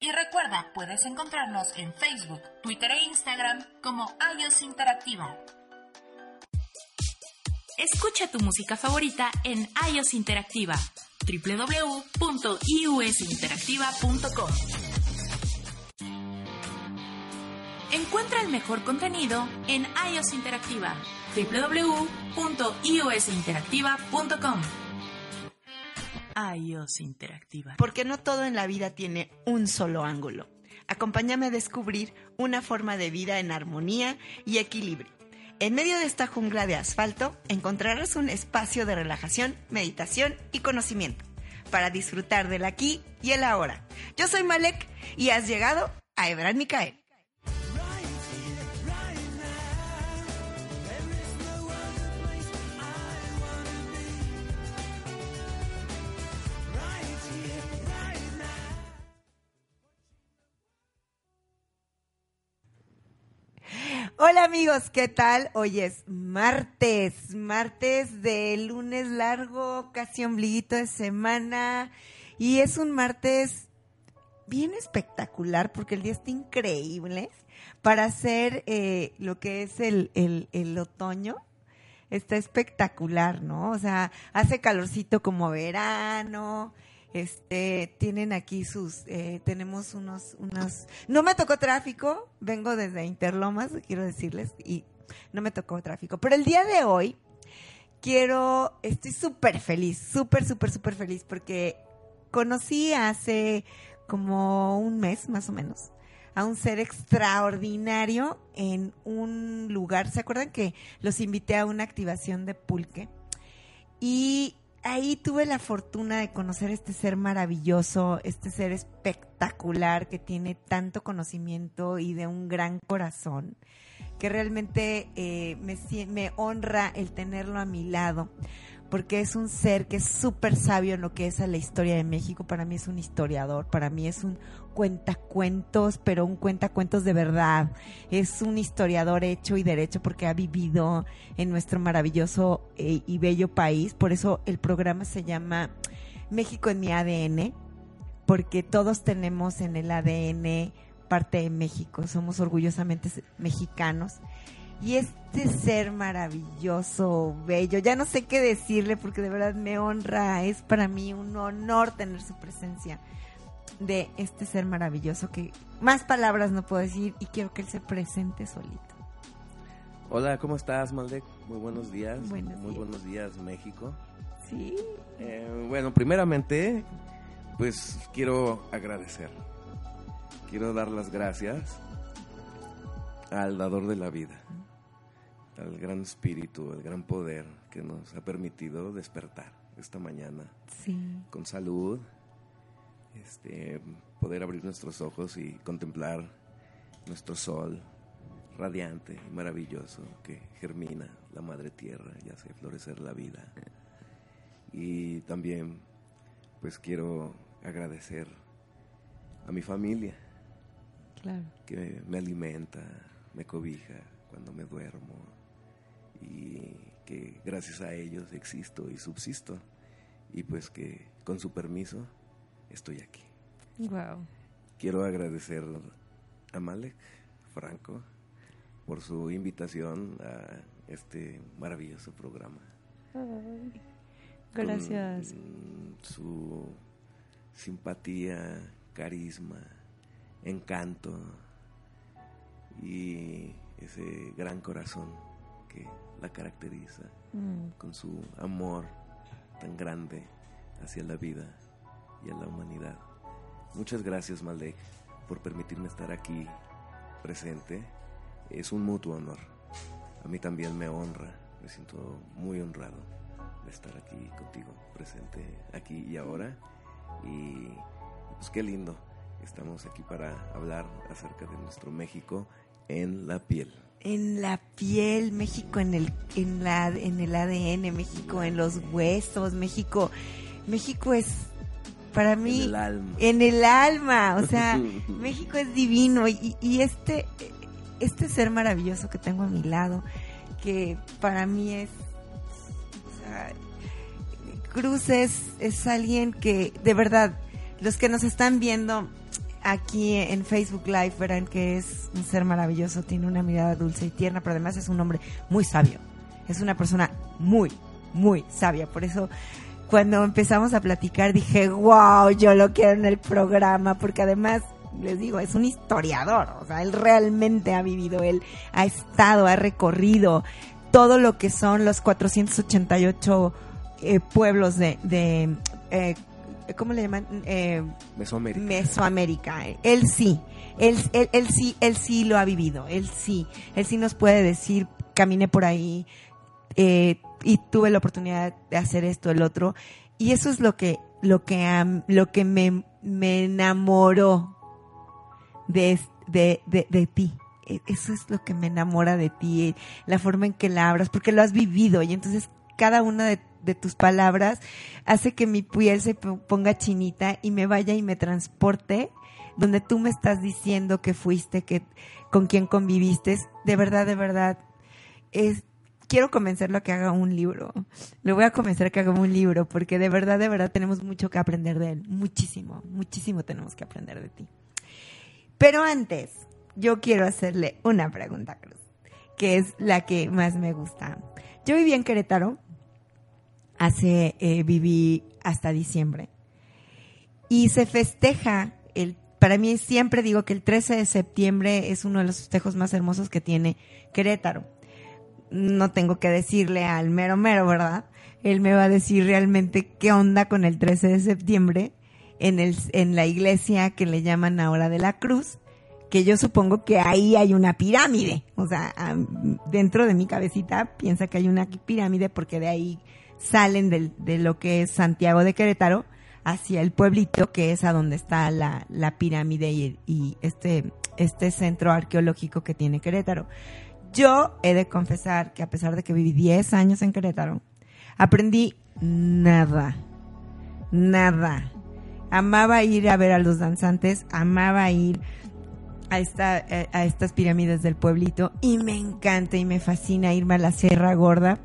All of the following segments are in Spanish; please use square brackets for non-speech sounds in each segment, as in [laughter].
Y recuerda, puedes encontrarnos en Facebook, Twitter e Instagram como iOS Interactiva. Escucha tu música favorita en iOS Interactiva www.iusinteractiva.com. Encuentra el mejor contenido en iOS Interactiva www.iosinteractiva.com. iOS Interactiva. Porque no todo en la vida tiene un solo ángulo. Acompáñame a descubrir una forma de vida en armonía y equilibrio. En medio de esta jungla de asfalto encontrarás un espacio de relajación, meditación y conocimiento para disfrutar del aquí y el ahora. Yo soy Malek y has llegado a Ebran Micael. Hola amigos, ¿qué tal? Hoy es martes, martes de lunes largo, casi ombliguito de semana. Y es un martes bien espectacular porque el día está increíble para hacer eh, lo que es el, el, el otoño. Está espectacular, ¿no? O sea, hace calorcito como verano, este, tienen aquí sus, eh, tenemos unos, unos, no me tocó tráfico, vengo desde Interlomas, quiero decirles, y no me tocó tráfico. Pero el día de hoy quiero, estoy súper feliz, súper, súper, súper feliz porque conocí hace como un mes más o menos a un ser extraordinario en un lugar. ¿Se acuerdan que los invité a una activación de pulque? Y ahí tuve la fortuna de conocer este ser maravilloso, este ser espectacular que tiene tanto conocimiento y de un gran corazón, que realmente eh, me, me honra el tenerlo a mi lado porque es un ser que es súper sabio en lo que es a la historia de México. Para mí es un historiador, para mí es un cuentacuentos, pero un cuentacuentos de verdad. Es un historiador hecho y derecho porque ha vivido en nuestro maravilloso eh, y bello país. Por eso el programa se llama México en mi ADN, porque todos tenemos en el ADN parte de México, somos orgullosamente mexicanos y este ser maravilloso, bello, ya no sé qué decirle porque de verdad me honra, es para mí un honor tener su presencia de este ser maravilloso que más palabras no puedo decir y quiero que él se presente solito. Hola, ¿cómo estás, Maldek? Muy buenos días. Muy buenos días, México. Sí. Eh, bueno, primeramente, pues quiero agradecer. Quiero dar las gracias al dador de la vida al gran espíritu, al gran poder que nos ha permitido despertar esta mañana con salud, este, poder abrir nuestros ojos y contemplar nuestro sol radiante y maravilloso que germina la madre tierra y hace florecer la vida. Y también pues quiero agradecer a mi familia que me alimenta, me cobija cuando me duermo, y que gracias a ellos existo y subsisto y pues que con su permiso estoy aquí. Wow. Quiero agradecer a Malek Franco por su invitación a este maravilloso programa. gracias. su simpatía, carisma, encanto y ese gran corazón que la caracteriza, mm. con su amor tan grande hacia la vida y a la humanidad. Muchas gracias, Malek, por permitirme estar aquí presente. Es un mutuo honor. A mí también me honra, me siento muy honrado de estar aquí contigo, presente aquí y ahora. Y pues qué lindo, estamos aquí para hablar acerca de nuestro México en la piel en la piel, México en el, en la, en el ADN, México en los huesos, México, México es para mí en el alma, en el alma o sea, [laughs] México es divino y, y, este, este ser maravilloso que tengo a mi lado, que para mí es, o sea, Cruz es, es alguien que de verdad, los que nos están viendo, aquí en Facebook Live verán que es un ser maravilloso, tiene una mirada dulce y tierna, pero además es un hombre muy sabio. Es una persona muy, muy sabia. Por eso cuando empezamos a platicar dije, wow, yo lo quiero en el programa, porque además, les digo, es un historiador, o sea, él realmente ha vivido, él ha estado, ha recorrido todo lo que son los 488 eh, pueblos de, de eh, ¿cómo le llaman? Eh, Mesoamérica. Mesoamérica. Él sí, él, él, él sí, él sí lo ha vivido, él sí, él sí nos puede decir, caminé por ahí, eh, y tuve la oportunidad de hacer esto, el otro. Y eso es lo que, lo que, lo que me, me enamoró de, de, de, de ti. E- Eso es lo que me enamora de ti, la forma en que la hablas, porque lo has vivido y entonces cada una de, tus palabras hace que mi piel se po- ponga chinita y me vaya y me transporte donde tú me estás diciendo que fuiste, que con quien conviviste. De verdad, de verdad, es, quiero convencerlo a que haga un libro. Lo voy a convencer a que haga un libro, porque de verdad, de verdad tenemos mucho que aprender de él. Muchísimo, muchísimo tenemos que aprender de ti. Pero antes, yo quiero hacerle una pregunta, Cruz, que es la que más me gusta. Yo viví en Querétaro, hace, eh, viví hasta diciembre, y se festeja el para mí siempre digo que el 13 de septiembre es uno de los festejos más hermosos que tiene Querétaro. No tengo que decirle al mero mero, ¿verdad? Él me va a decir realmente qué onda con el 13 de septiembre en, el, en la iglesia que le llaman ahora de la Cruz, que yo supongo que ahí hay una pirámide. O sea, dentro de mi cabecita piensa que hay una pirámide porque de ahí salen del- de lo que es Santiago de Querétaro hacia el pueblito que es a donde está la, la pirámide y, y este, este centro arqueológico que tiene Querétaro. Yo he de confesar que a pesar de que viví 10 años en Querétaro, aprendí nada, nada. Amaba ir a ver a los danzantes, amaba ir a, esta, eh, a estas pirámides del pueblito y me encanta y me fascina irme a la Sierra Gorda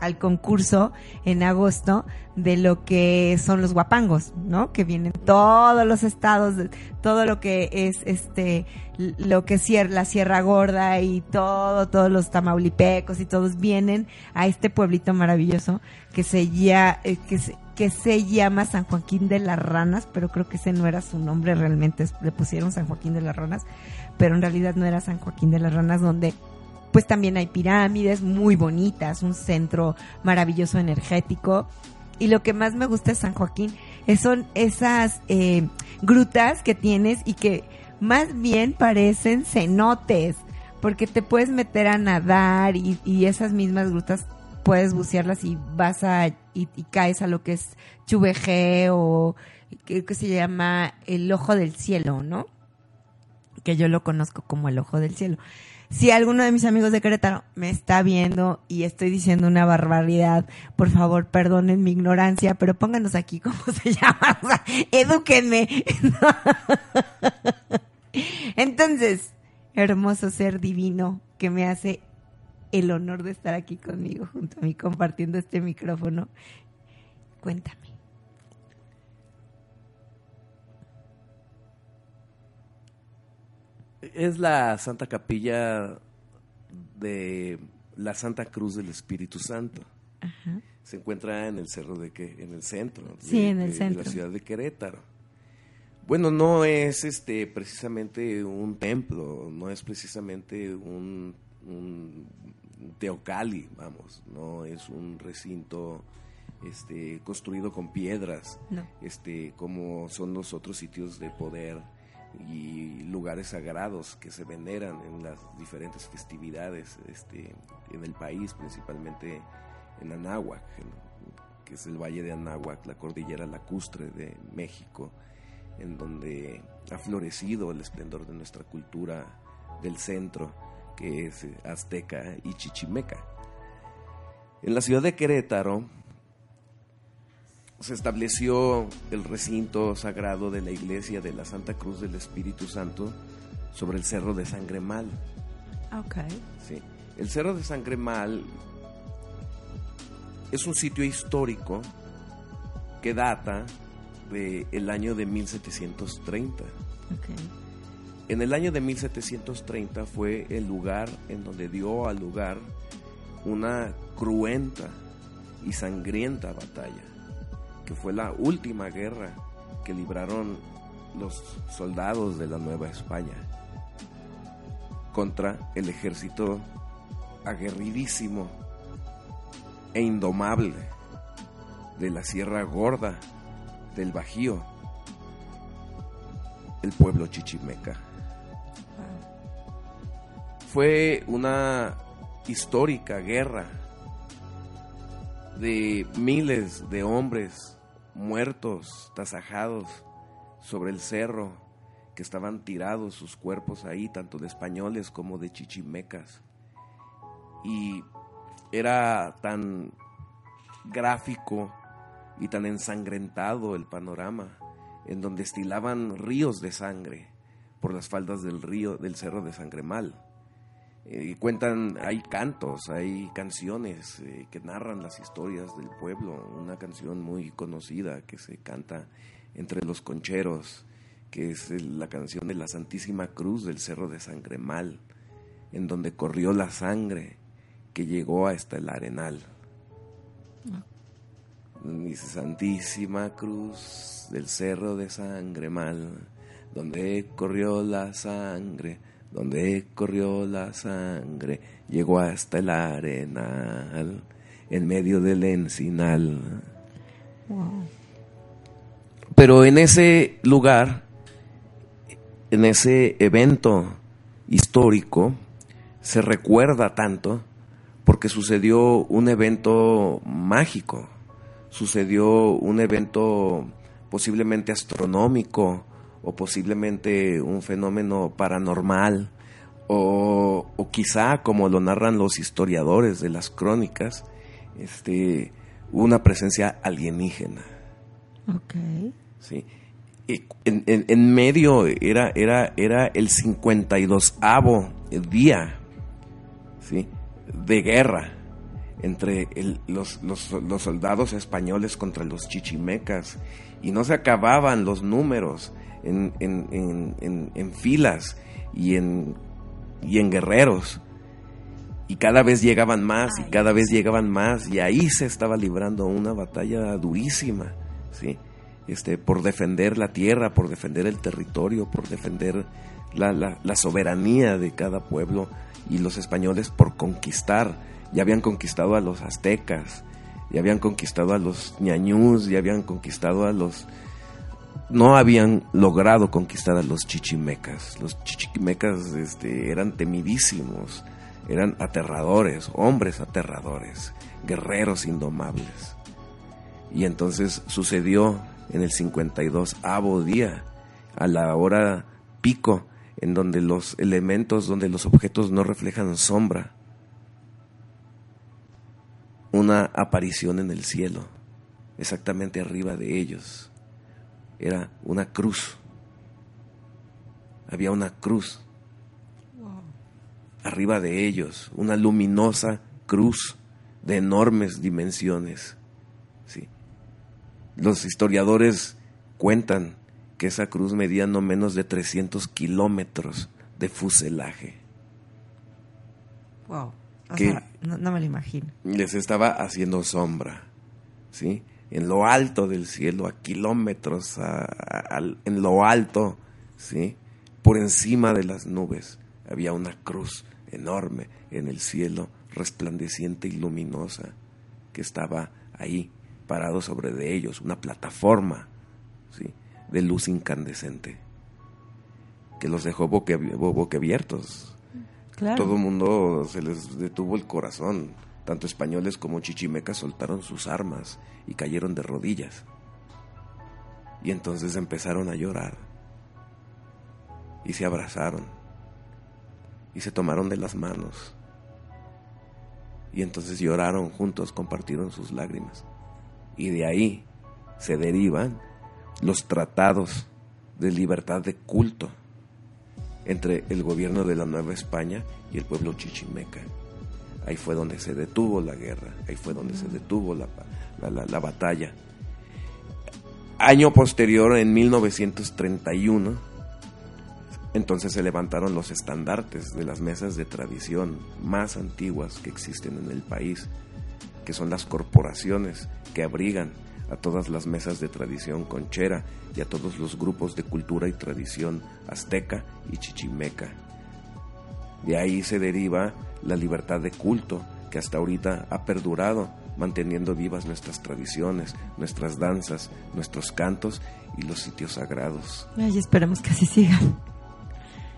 al concurso en agosto de lo que son los guapangos, ¿no? Que vienen todos los estados, todo lo que es este, lo que es la Sierra Gorda y todo, todos los tamaulipecos y todos vienen a este pueblito maravilloso que se, ya, eh, se, que se llama San Joaquín de las Ranas, pero creo que ese no era su nombre realmente, le pusieron San Joaquín de las Ranas, pero en realidad no era San Joaquín de las Ranas donde pues también hay pirámides muy bonitas, un centro maravilloso energético. Y lo que más me gusta de San Joaquín es- son esas eh, grutas que tienes y que más bien parecen cenotes, porque te puedes meter a nadar y, y esas mismas grutas puedes bucearlas y vas a y, caes a lo que es Chuvejé o que, que se llama el ojo del cielo, ¿no? Que yo lo conozco como el ojo del cielo si alguno de mis amigos de Querétaro me está viendo y estoy diciendo una barbaridad, por favor, perdonen mi ignorancia, pero pónganos aquí [laughs] cómo se llama, o sea, edúquenme. [laughs] Entonces, hermoso ser divino que me hace el honor de estar aquí conmigo, junto a mí, compartiendo este micrófono. Cuéntame. Es la Santa Capilla de la Santa Cruz del Espíritu Santo. Ajá. Se encuentra en el cerro de que en el centro, de- Sí, en el de- de centro. la ciudad de Querétaro. Bueno, no es este precisamente un templo, no es precisamente un, un teocali, vamos, no es un recinto este construido con piedras, No. este como son los otros sitios de poder y lugares sagrados que se veneran en las diferentes festividades este, en el país, principalmente en Anáhuac, que es el Valle de Anáhuac, la cordillera lacustre de México, en donde ha florecido el esplendor de nuestra cultura del centro, que es eh, azteca y chichimeca. En la ciudad de Querétaro, se estableció el recinto sagrado de la iglesia de la Santa Cruz del Espíritu Santo sobre el Cerro de Sangremal. Ok. Sí. El Cerro de Sangremal es un sitio histórico que data del año de 1730. Ok. En el año de 1730 fue el lugar en donde dio al lugar una cruenta y sangrienta batalla, fue la última guerra que libraron los soldados de la Nueva España contra el ejército aguerridísimo e indomable de la Sierra Gorda del Bajío, el pueblo chichimeca. Fue una histórica guerra de miles de hombres muertos, tasajados sobre el cerro, que estaban tirados sus cuerpos ahí, tanto de españoles como de chichimecas. Y era tan gráfico y tan ensangrentado el panorama, en donde estilaban ríos de sangre por las faldas del río del cerro de Sangremal. Eh, y cuentan, hay cantos, hay canciones eh, que narran las historias del pueblo. Una canción muy conocida que se canta entre los concheros, que es la canción de la Santísima Cruz del Cerro de Sangremal, en donde corrió la sangre que llegó hasta el arenal. Dice Santísima Cruz del Cerro de Sangremal, donde corrió la sangre donde corrió la sangre, llegó hasta el arenal, en medio del encinal. Pero en ese lugar, en ese evento histórico, se recuerda tanto porque sucedió un evento mágico, sucedió un evento posiblemente astronómico, o posiblemente un fenómeno paranormal o, quizá como lo narran los historiadores de las crónicas, este, una presencia alienígena. Ok. Sí. En, en, medio era, era, era el 52avo día ¿sí? de guerra entre los, los, los, soldados españoles contra los chichimecas y no se acababan los números en, en, en, filas y en, y en guerreros. Y cada vez llegaban más y cada vez llegaban más y ahí se estaba librando una batalla durísima, ¿sí? Este, por defender la tierra, por defender el territorio, por defender la, la, la soberanía de cada pueblo y los españoles por conquistar. Ya habían conquistado a los aztecas, ya habían conquistado a los ñañús, ya habían conquistado a los no habían logrado conquistar a los chichimecas. Los chichimecas este, eran temidísimos, eran aterradores, hombres aterradores, guerreros indomables. Y entonces sucedió en el 52 avo día, a la hora pico, en donde los elementos, donde los objetos no reflejan sombra, una aparición en el cielo, exactamente arriba de ellos era una cruz. Había una cruz. Arriba de ellos, una luminosa cruz de enormes dimensiones. ¿sí? Los historiadores cuentan que esa cruz medía no menos de 300 kilómetros de fuselaje. Wow. que no, no, me lo imagino. Les estaba haciendo sombra. ¿sí? En lo alto del cielo, a kilómetros, en lo alto, ¿sí? por encima de las nubes, había una cruz enorme en el cielo, resplandeciente y luminosa, que estaba ahí, parado sobre de ellos, una plataforma ¿sí? de luz incandescente, que los dejó boquiabiertos. Todo el mundo se les detuvo el corazón tanto españoles como chichimecas soltaron sus armas y cayeron de rodillas. Y entonces empezaron a llorar. Y se abrazaron. Y se tomaron de las manos. Y entonces lloraron juntos, compartieron sus lágrimas. Y de ahí se derivan los tratados de libertad de culto entre el gobierno de la Nueva España y el pueblo chichimeca. Ahí fue donde se detuvo la guerra, ahí fue donde se detuvo la, la, batalla. año posterior, en 1931, entonces se levantaron los estandartes de las mesas de tradición más antiguas que existen en el país, que son las corporaciones que abrigan a todas las mesas de tradición conchera y a todos los grupos de cultura y tradición azteca y chichimeca. De ahí se deriva la libertad de culto que hasta ahorita ha perdurado, manteniendo vivas nuestras tradiciones, nuestras danzas, nuestros cantos y los sitios sagrados. Ay, esperemos que así siga.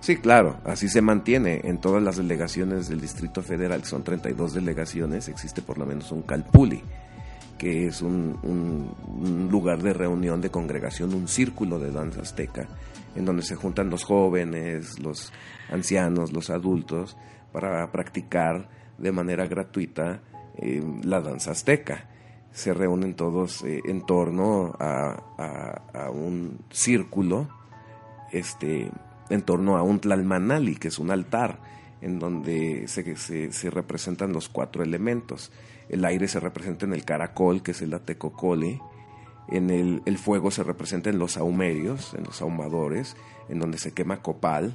Sí, claro, así se mantiene en todas las delegaciones del Distrito Federal, que son 32 delegaciones, existe por lo menos un Calpuli, que es un, un, lugar de reunión, de congregación, un círculo de danza azteca, en donde se juntan los jóvenes, los ancianos, los adultos, para practicar de manera gratuita eh, la danza azteca. Se reúnen todos eh, en torno a, un círculo, este, en torno a un tlalmanali, que es un altar, en donde se, se, se representan los cuatro elementos el aire se representa en el caracol, que es el atecocole, en el, el fuego se representa en los ahumerios, en los ahumadores, en donde se quema copal,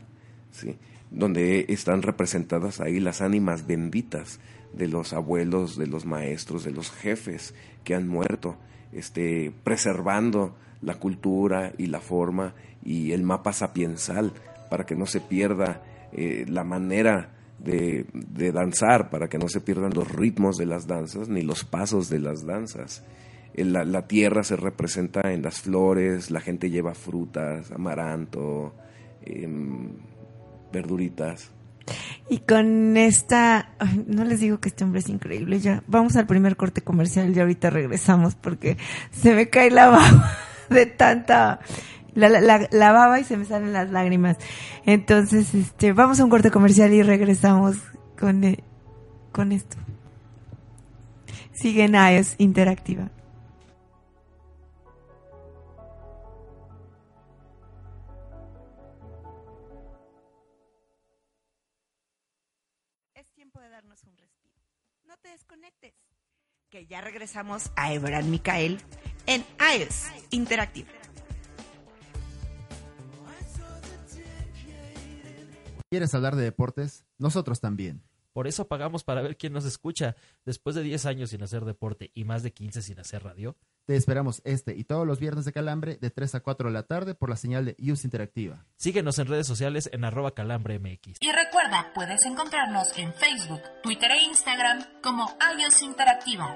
¿sí? donde están representadas ahí las ánimas benditas de los abuelos, de los maestros, de los jefes que han muerto, este, preservando la cultura y la forma y el mapa sapiensal para que no se pierda eh, la manera de, danzar para que no se pierdan los ritmos de las danzas ni los pasos de las danzas. La, la, tierra se representa en las flores, la gente lleva frutas, amaranto, em, verduritas. Y con esta, no les digo que este hombre es increíble, ya vamos al primer corte comercial y ahorita regresamos porque se me cae la [laughs] baba de tanta la, baba y se me salen las lágrimas. Entonces, este, vamos a un corte comercial y regresamos con, eh, con esto. Sigue en iOS Interactiva. Ya regresamos a Ebran Micael en iOS Interactiva. ¿Quieres hablar de deportes? Nosotros también. Por eso pagamos para ver quién nos escucha. Después de 10 años sin hacer deporte y más de 15 sin hacer radio. Te esperamos este y todos los viernes de Calambre de 3 a 4 de la tarde por la señal de Use Interactiva. Síguenos en redes sociales en arroba calambremx. Y recuerda, puedes encontrarnos en Facebook, Twitter e Instagram como iOS Interactiva.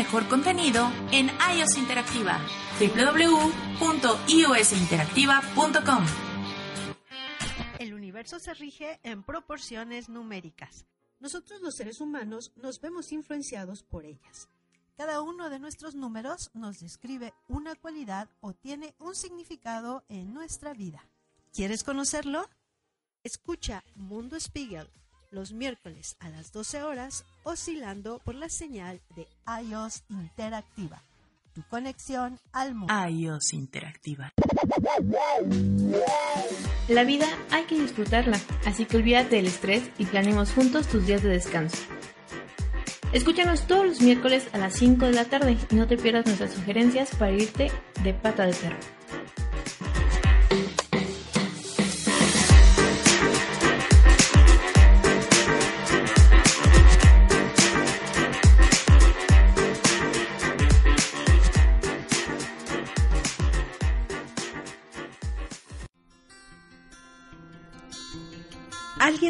El mejor contenido en iOS Interactiva www.iosinteractiva.com se rige en proporciones numéricas. Nosotros los seres humanos nos vemos influenciados por ellas. Cada uno de nuestros números nos describe una cualidad o tiene un significado en nuestra vida. ¿Quieres conocerlo? Escucha Mundo Spiegel los miércoles a las 12 horas oscilando por la señal de iOS Interactiva tu conexión al mundo. iOS Interactiva. La vida hay que disfrutarla, así que olvídate del estrés y planeemos juntos tus días de descanso. Escúchanos todos los miércoles a las 5 de la tarde y no te pierdas nuestras sugerencias para irte de pata de perro.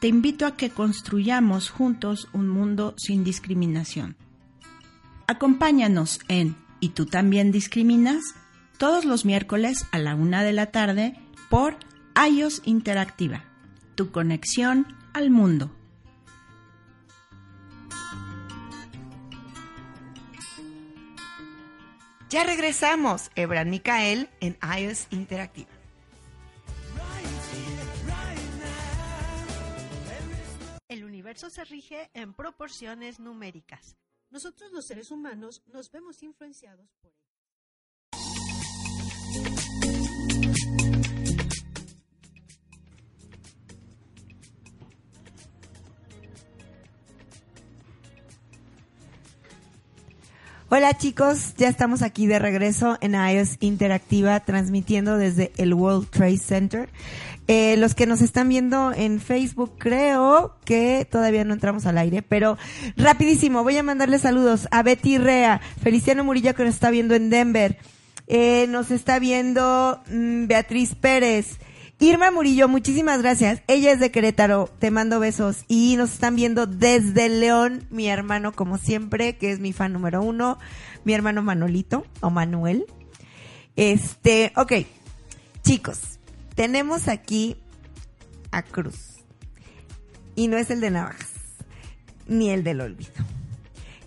te invito a que construyamos juntos un mundo sin discriminación. Acompáñanos en ¿Y tú también discriminas? todos los miércoles a la una de la tarde por iOS Interactiva, tu conexión al mundo. Ya regresamos, Ebran Micael en iOS Interactiva. Universo se rige en proporciones numéricas. Nosotros los seres humanos nos vemos influenciados por. Hola chicos, ya estamos aquí de regreso en iOS Interactiva transmitiendo desde el World Trade Center. Eh, los que nos están viendo en Facebook creo que todavía no entramos al aire, pero rapidísimo, voy a mandarle saludos a Betty Rea, Feliciano Murillo que nos está viendo en Denver, eh, nos está viendo mm, Beatriz Pérez, Irma Murillo, muchísimas gracias. Ella es de Querétaro, te mando besos. Y nos están viendo desde León, mi hermano, como siempre, que es mi fan número uno, mi hermano Manolito, o Manuel. Este, ok, chicos, tenemos aquí a Cruz. Y no es el de Navajas, ni el del olvido.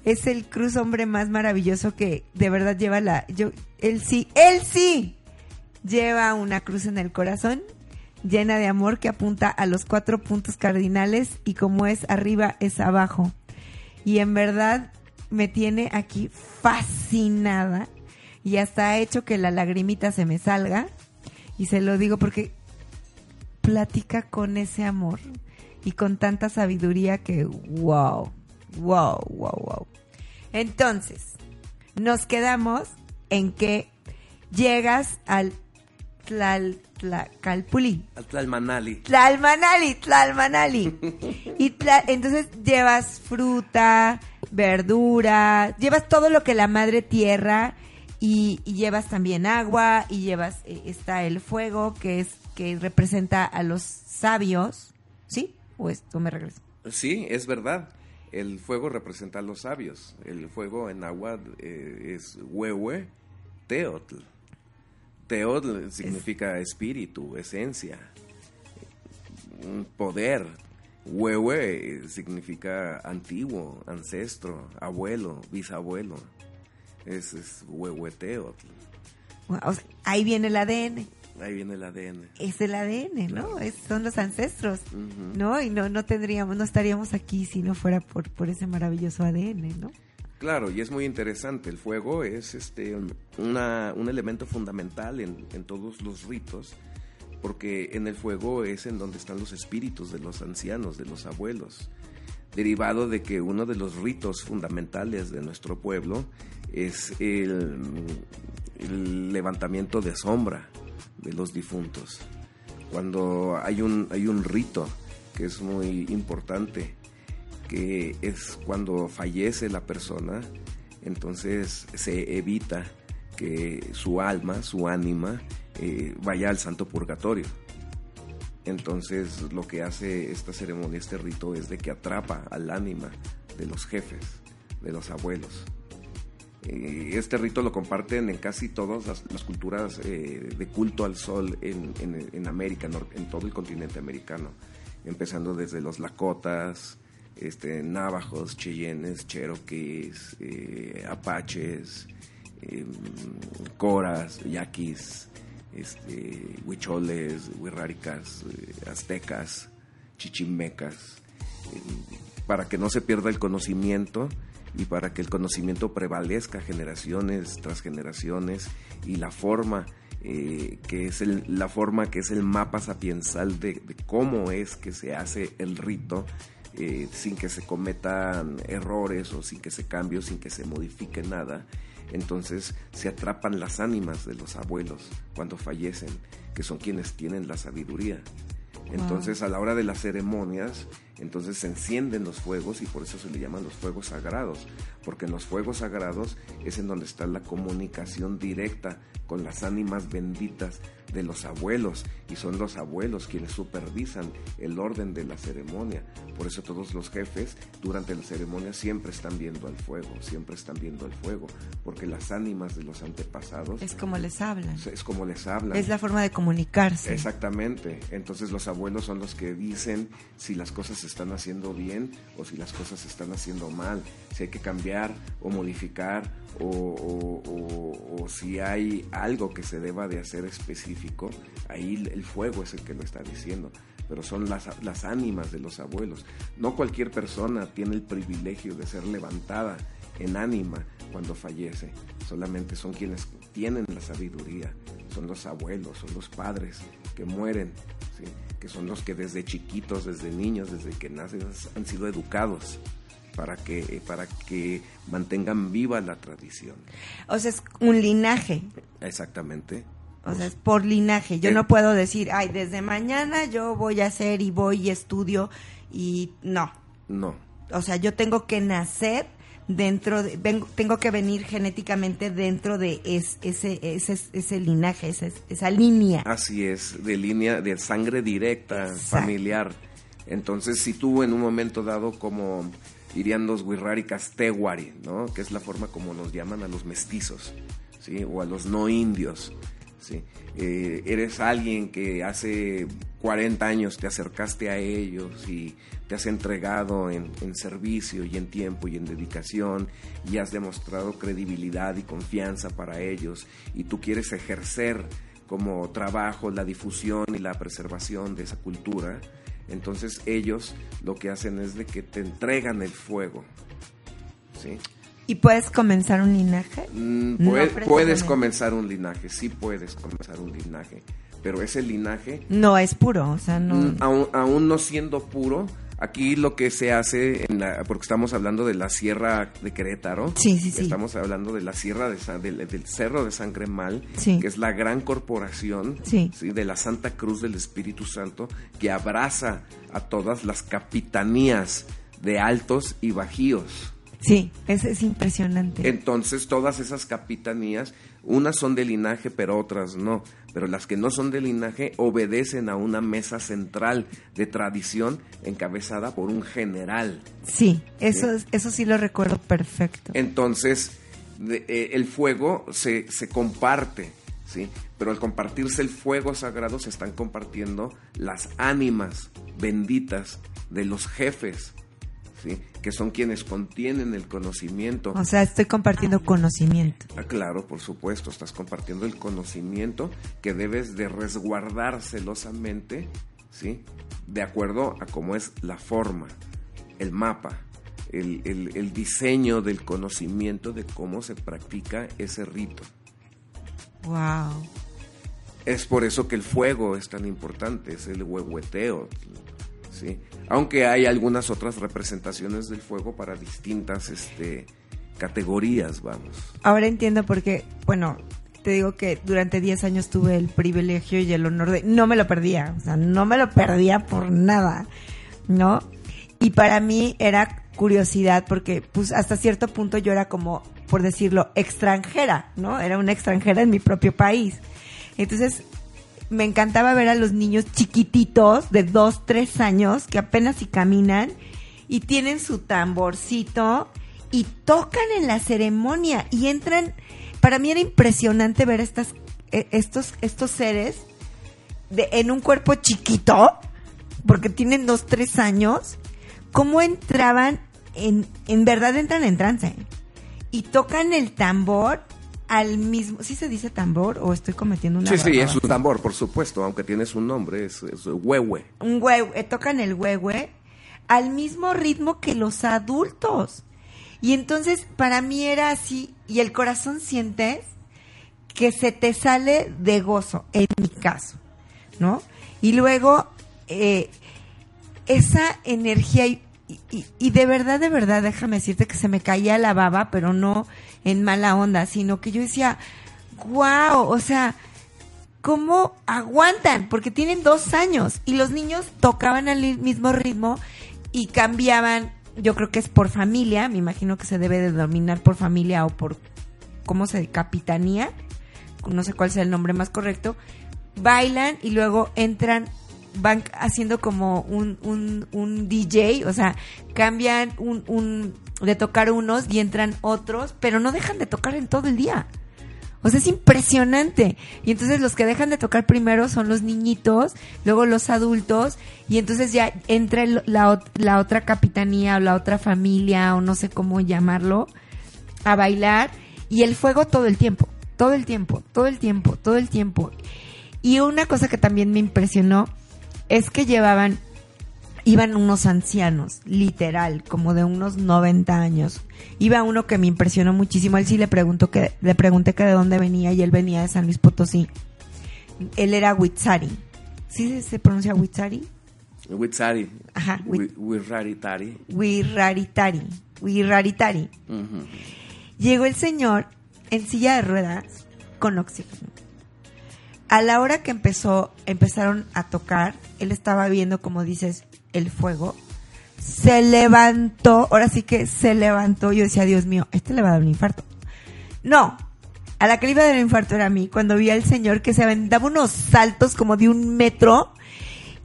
Es el Cruz hombre más maravilloso que de verdad lleva la... Yo, él sí, él sí lleva una cruz en el corazón llena de amor que apunta a los cuatro puntos cardinales y como es arriba es abajo. Y en verdad me tiene aquí fascinada y hasta ha hecho que la lagrimita se me salga. Y se lo digo porque platica con ese amor y con tanta sabiduría que wow, wow, wow, wow. Entonces, nos quedamos en que llegas al Tlal, Tlacalpuli. Tlalmanali. Tlalmanali, Tlalmanali. [laughs] y entonces llevas fruta, verdura, llevas todo lo que la madre tierra y, llevas también agua y llevas, eh, está el fuego que es, que representa a los sabios, ¿sí? ¿O esto me regreso? Sí, es verdad. El fuego representa a los sabios. El fuego en agua eh, es huehue, teotl. Teod significa espíritu, esencia, poder. Huehue significa antiguo, ancestro, abuelo, bisabuelo. Es, es ahí viene el ADN. Ahí viene el ADN. Es el ADN, ¿no? son los ancestros, ¿no? Y no, no tendríamos, no estaríamos aquí si no fuera por, por ese maravilloso ADN, ¿no? Claro, y es muy interesante. El fuego es este, una, un elemento fundamental en, en, todos los ritos, porque en el fuego es en donde están los espíritus de los ancianos, de los abuelos, derivado de que uno de los ritos fundamentales de nuestro pueblo es el, levantamiento de sombra de los difuntos. Cuando hay un, hay un rito que es muy importante, que es cuando fallece la persona, entonces se evita que su alma, su ánima, eh, vaya al santo purgatorio. Entonces lo que hace esta ceremonia, este rito, es de que atrapa al ánima de los jefes, de los abuelos. Eh, este rito lo comparten en casi todas las, culturas eh, de culto al sol en, América, en todo el continente americano, empezando desde los Lakotas, este, navajos, cheyennes, cherokees, eh, apaches, em, coras, yaquis, este, huicholes, eh, aztecas, chichimecas, para que no se pierda el conocimiento y para que el conocimiento prevalezca generaciones tras generaciones y la forma eh, que es el, la forma que es el mapa sapiensal de, de, cómo es que se hace el rito eh, sin que se cometan errores o sin que se cambie o sin que se modifique nada. Entonces se atrapan las ánimas de los abuelos cuando fallecen, que son quienes tienen la sabiduría. Entonces, a la hora de las ceremonias, entonces se encienden los fuegos y por eso se le llaman los fuegos sagrados, porque en los fuegos sagrados es en donde está la comunicación directa con las ánimas benditas de los abuelos y son los abuelos quienes supervisan el orden de la ceremonia. Por eso todos los jefes durante la ceremonia siempre están viendo al fuego, siempre están viendo al fuego, porque las ánimas de los antepasados... Es como les hablan. Es como les hablan. Es la forma de comunicarse. Exactamente. Entonces los abuelos son los que dicen si las cosas se están haciendo bien o si las cosas se están haciendo mal, si hay que cambiar o modificar o, o, si hay algo que se deba de hacer específico, ahí el fuego es el que lo está diciendo, pero son las, las ánimas de los abuelos. No cualquier persona tiene el privilegio de ser levantada en ánima cuando fallece, solamente son quienes tienen la sabiduría, son los abuelos, son los padres que mueren, que son los que desde chiquitos, desde niños, desde que nacen han sido educados para que, para que mantengan viva la tradición. O sea, es un linaje. Exactamente. O sea, es por linaje. Yo no puedo decir, ay, desde mañana yo voy a hacer y voy y estudio y no. No. O sea, yo tengo que nacer dentro de, vengo, tengo que venir genéticamente dentro de ese, ese, ese linaje, esa, esa línea. Así es, de línea, de sangre directa, familiar. Entonces, si tú en un momento dado como irían los Wirraricas Tewari, ¿no? que es la forma como nos llaman a los mestizos, ¿sí? o a los no indios. ¿Sí? Eh, eres alguien que hace 40 años te acercaste a ellos y te has entregado en, en, servicio y en tiempo y en dedicación y has demostrado credibilidad y confianza para ellos y tú quieres ejercer como trabajo la difusión y la preservación de esa cultura, entonces ellos lo que hacen es de que te entregan el fuego. ¿sí? ¿Y puedes comenzar un linaje? Mm, puedes comenzar un linaje, sí puedes comenzar un linaje, pero ese linaje... No es puro, o sea, no... Mm, aún, aún no siendo puro, Aquí lo que se hace, en la, porque estamos hablando de la Sierra de Querétaro, sí, sí, sí. estamos hablando de la Sierra de, del, del, Cerro de Sangre Mal, que es la gran corporación de la Santa Cruz del Espíritu Santo que abraza a todas las capitanías de altos y bajíos. Sí, es, es impresionante. Entonces todas esas capitanías, unas son de linaje, pero otras no. Pero las que no son de linaje obedecen a una mesa central de tradición encabezada por un general. Sí, eso, eso sí lo recuerdo perfecto. Entonces, eh, el fuego se, se comparte, ¿sí? Pero al compartirse el fuego sagrado se están compartiendo las ánimas benditas de los jefes que son quienes contienen el conocimiento. O sea, estoy compartiendo conocimiento. Ah, claro, por supuesto, estás compartiendo el conocimiento que debes de resguardar celosamente, ¿sí? De acuerdo a cómo es la forma, el mapa, el, el diseño del conocimiento de cómo se practica ese rito. Wow. Es por eso que el fuego es tan importante, es el huehueteo, ¿sí? aunque hay algunas otras representaciones del fuego para distintas este, categorías, vamos. Ahora entiendo por qué, bueno, te digo que durante 10 años tuve el privilegio y el honor de, no me lo perdía, o sea, no me lo perdía por nada, ¿no? Y para mí era curiosidad porque pues hasta cierto punto yo era como, por decirlo, extranjera, ¿no? Era una extranjera en mi propio país. Entonces, me encantaba ver a los niños chiquititos de dos, tres años que apenas si caminan y tienen su tamborcito y tocan en la ceremonia y entran. Para mí era impresionante ver estas, e, estos, estos seres de, en un cuerpo chiquito, porque tienen dos, tres años, cómo entraban en, en verdad entran en trance y tocan el tambor al mismo, ¿sí se dice tambor o estoy cometiendo una Sí, sí, es un tambor, por supuesto, aunque tiene su nombre, es, es huehue. Un huehue, eh, tocan el huehue al mismo ritmo que los adultos. Y entonces para mí era así, y el corazón sientes que se te sale de gozo, en mi caso, ¿no? Y luego, eh, esa energía y, y- y de verdad, de verdad, déjame decirte que se me caía la baba, pero no en mala onda, sino que yo decía, wow, o sea, ¿cómo aguantan? Porque tienen dos años y los niños tocaban al mismo ritmo y cambiaban, yo creo que es por familia, me imagino que se debe de dominar por familia o por, ¿cómo se capitanía? No sé cuál sea el nombre más correcto. Bailan y luego entran, van haciendo como un, un, un DJ, o sea, cambian un, un, de tocar unos y entran otros, pero no dejan de tocar en todo el día. O sea, es impresionante. Y entonces los que dejan de tocar primero son los niñitos, luego los adultos, y entonces ya entra la, la otra capitanía o la otra familia o no sé cómo llamarlo a bailar y el fuego todo el tiempo, todo el tiempo, todo el tiempo, todo el tiempo. Y una cosa que también me impresionó es que llevaban, iban unos ancianos, literal, como de unos 90 años. Iba uno que me impresionó muchísimo, él sí le preguntó que, le pregunté que de dónde venía y él venía de San Luis Potosí. Él era Huitzari. ¿Sí se pronuncia Huitzari? Witsari. Ajá, Wirraritari. Wirraritari. Wirraritari. Ujú. Llegó el señor en silla de ruedas con oxígeno. A la hora que empezó, empezaron a tocar, él estaba viendo, como dices, el fuego. Se levantó, ahora sí que se levantó. Yo decía, Dios mío, este le va a dar un infarto. No, a la que le iba a dar un infarto era a mí, cuando vi al señor que se aventaba unos saltos como de un metro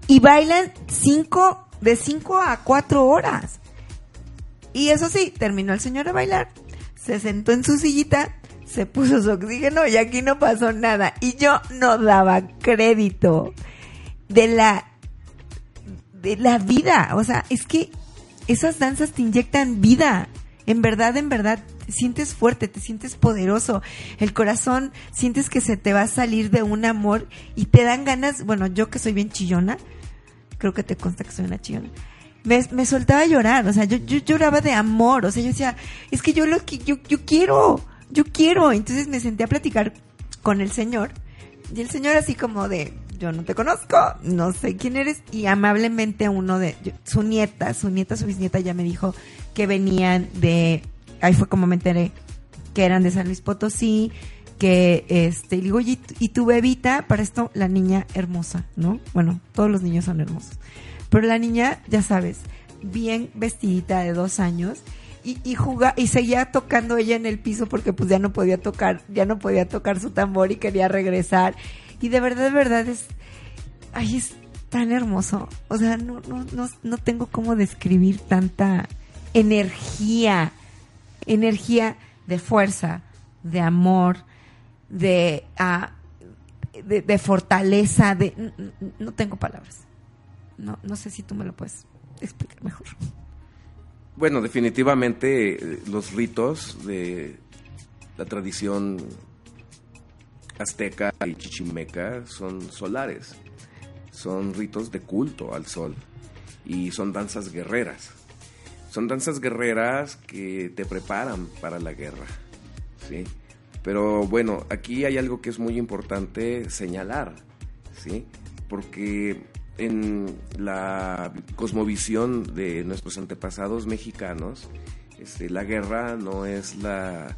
y bailan cinco, de cinco a cuatro horas. Y eso sí, terminó el señor de bailar, se sentó en su sillita, se puso su oxígeno y aquí no pasó nada. Y yo no daba crédito de la de la vida. O sea, es que esas danzas te inyectan vida. En verdad, en verdad, te sientes fuerte, te sientes poderoso. El corazón, sientes que se te va a salir de un amor y te dan ganas. Bueno, yo que soy bien chillona, creo que te consta que soy una chillona. Me, me soltaba a llorar, o sea, yo, yo lloraba de amor, o sea, yo decía, es que yo lo que yo, yo quiero, yo quiero. Entonces me senté a platicar con el señor y el señor así como de, yo no te conozco, no sé quién eres y amablemente uno de su nieta, su nieta, su bisnieta ya me dijo que venían de, ahí fue como me enteré que eran de San Luis Potosí, que este, y digo, "Oye, ¿y y tu bebita, para esto la niña hermosa, ¿no? Bueno, todos los niños son hermosos. Pero la niña, ya sabes, bien vestidita de dos años y, y juga, y seguía tocando ella en el piso porque pues ya no podía tocar, ya no podía tocar su tambor y quería regresar. Y de verdad, de verdad es, ay, es tan hermoso. O sea, no, no, no, no tengo cómo describir tanta energía, energía de fuerza, de amor, de, ah, de, fortaleza, de, n- n- no tengo palabras. No, no sé si tú me lo puedes explicar mejor. Bueno, definitivamente eh, los ritos de la tradición azteca y chichimeca son solares. Son ritos de culto al sol y son danzas guerreras. Son danzas guerreras que te preparan para la guerra. ¿sí? Pero bueno, aquí hay algo que es muy importante señalar, ¿sí? Porque en la cosmovisión de nuestros antepasados mexicanos, este, la guerra no es la,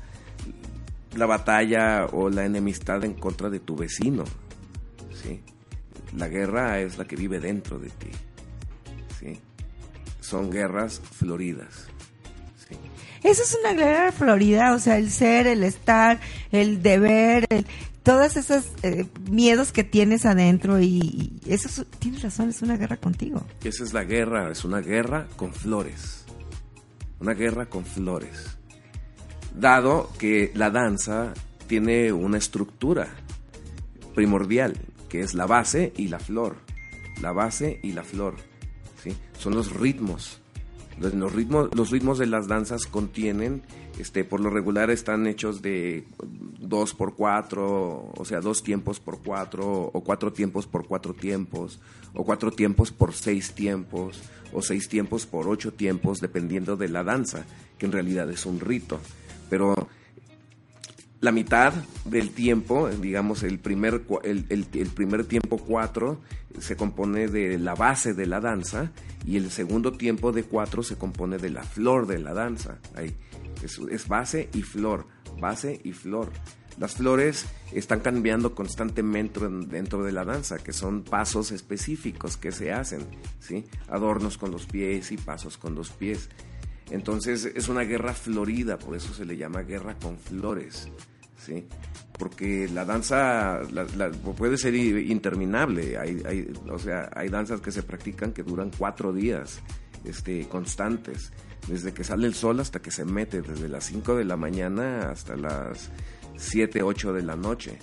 la batalla o la enemistad en contra de tu vecino, ¿sí? La guerra es la que vive dentro de ti, ¿sí? Son guerras floridas. Eso es una guerra florida, o sea, el ser, el estar, el deber, el, todas esas eh, miedos que tienes adentro y, y eso es- tienes razón, es una guerra contigo. Esa es la guerra, es una guerra con flores. Una guerra con flores. Dado que la danza tiene una estructura primordial, que es la base y la flor. La base y la flor. ¿sí? Son los ritmos. Los, ritmos. los ritmos de las danzas contienen, este, por lo regular están hechos de dos por cuatro, o sea, dos tiempos por cuatro, o cuatro tiempos por cuatro tiempos, o cuatro tiempos por seis tiempos, o seis tiempos por ocho tiempos, dependiendo de la danza, que en realidad es un rito. Pero la mitad del tiempo, digamos el primer, el, el, primer tiempo 4 se compone de la base de la danza y el segundo tiempo de 4 se compone de la flor de la danza. Ahí. Es, es, base y flor, base y flor. Las flores están cambiando constantemente dentro de la danza, que son pasos específicos que se hacen, ¿sí? adornos con los pies y pasos con los pies. Entonces es una guerra florida, por eso se le llama guerra con flores, ¿sí? Porque la danza puede ser interminable, hay, o sea, hay danzas que se practican que duran cuatro días este, constantes, desde que sale el sol hasta que se mete, desde las 5 de la mañana hasta las 7, 8 de la noche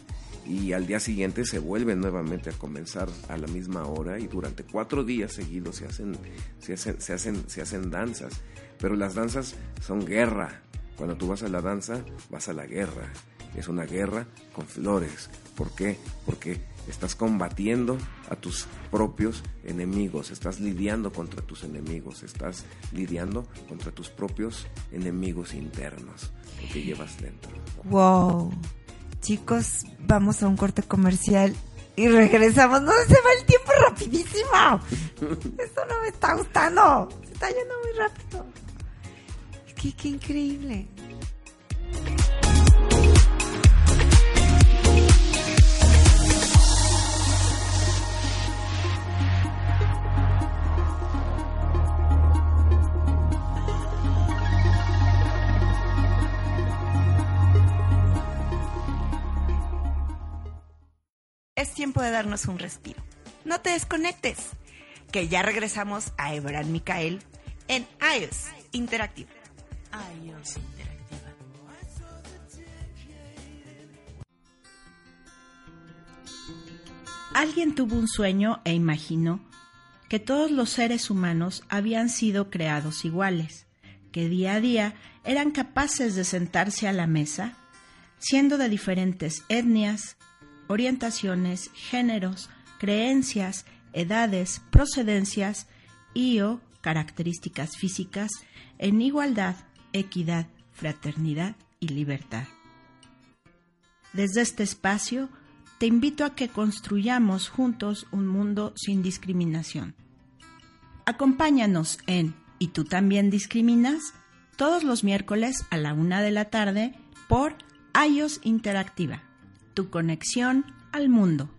y al día siguiente se vuelve nuevamente a comenzar a la misma hora y durante cuatro días seguidos se hacen, se hacen, se hacen, se hacen danzas. Pero las danzas son guerra. Cuando tú vas a la danza, vas a la guerra. Es una guerra con flores. ¿Por qué? Porque estás combatiendo a tus propios enemigos, estás lidiando contra tus enemigos, estás lidiando contra tus propios enemigos internos, que llevas dentro. Wow. Chicos, vamos a un corte comercial y regresamos. No se va el tiempo rapidísimo. [laughs] Esto no me está gustando. Está yendo muy rápido. Qué, increíble. Es tiempo de darnos un respiro. No te desconectes, que ya regresamos a Ebran Micael en iOS Interactive iOS Interactiva. Alguien tuvo un sueño e imaginó que todos los seres humanos habían sido creados iguales, que día a día eran capaces de sentarse a la mesa, siendo de diferentes etnias, orientaciones, géneros, creencias, edades, procedencias y o características físicas en igualdad equidad, fraternidad y libertad. Desde este espacio, te invito a que construyamos juntos un mundo sin discriminación. Acompáñanos en ¿Y tú también discriminas? todos los miércoles a la una de la tarde por iOS Interactiva, tu conexión al mundo.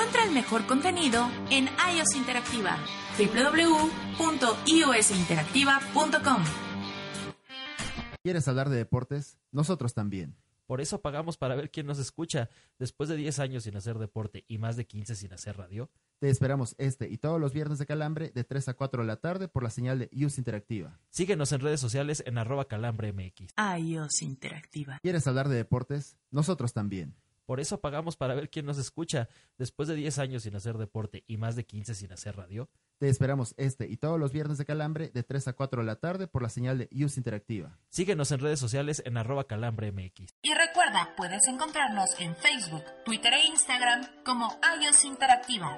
Encuentra el mejor contenido en iOS Interactiva www.iosinteractiva.com. ¿Quieres hablar de deportes? Nosotros también. Por eso pagamos para ver quién nos escucha. Después de 10 años sin hacer deporte y más de 15 sin hacer radio. Te esperamos este y todos los viernes de Calambre de 3 a 4 de la tarde por la señal de iOS Interactiva. Síguenos en redes sociales en arroba calambremx. iOS Interactiva. ¿Quieres hablar de deportes? Nosotros también. Por eso pagamos para ver quién nos escucha. Después de 10 años sin hacer deporte y más de 15 sin hacer radio. Te esperamos este y todos los viernes de Calambre de 3 a 4 de la tarde por la señal de iOS Interactiva. Síguenos en redes sociales en arroba calambremx. Y recuerda, puedes encontrarnos en Facebook, Twitter e Instagram como iOS Interactiva.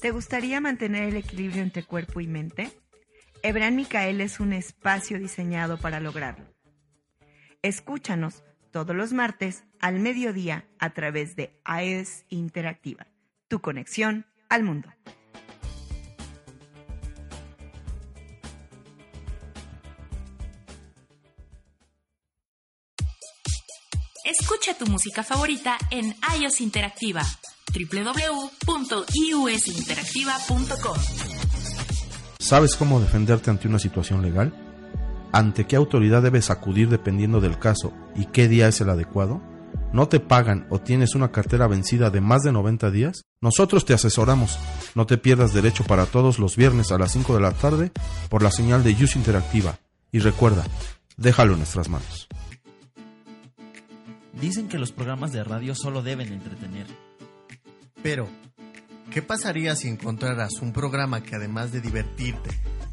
¿Te gustaría mantener el equilibrio entre cuerpo y mente? Ebran Micael es un espacio diseñado para lograrlo. Escúchanos todos los martes al mediodía a través de AES Interactiva, tu conexión al mundo. Escucha tu música favorita en iOS Interactiva www.iusinteractiva.com. ¿Sabes cómo defenderte ante una situación legal? Ante qué autoridad debes acudir dependiendo del caso y qué día es el adecuado? ¿No te pagan o tienes una cartera vencida de más de 90 días? Nosotros te asesoramos. No te pierdas derecho para todos los viernes a las 5 de la tarde por la señal de Use Interactiva. Y recuerda, déjalo en nuestras manos. Dicen que los programas de radio solo deben entretener. Pero, ¿qué pasaría si encontraras un programa que además de divertirte,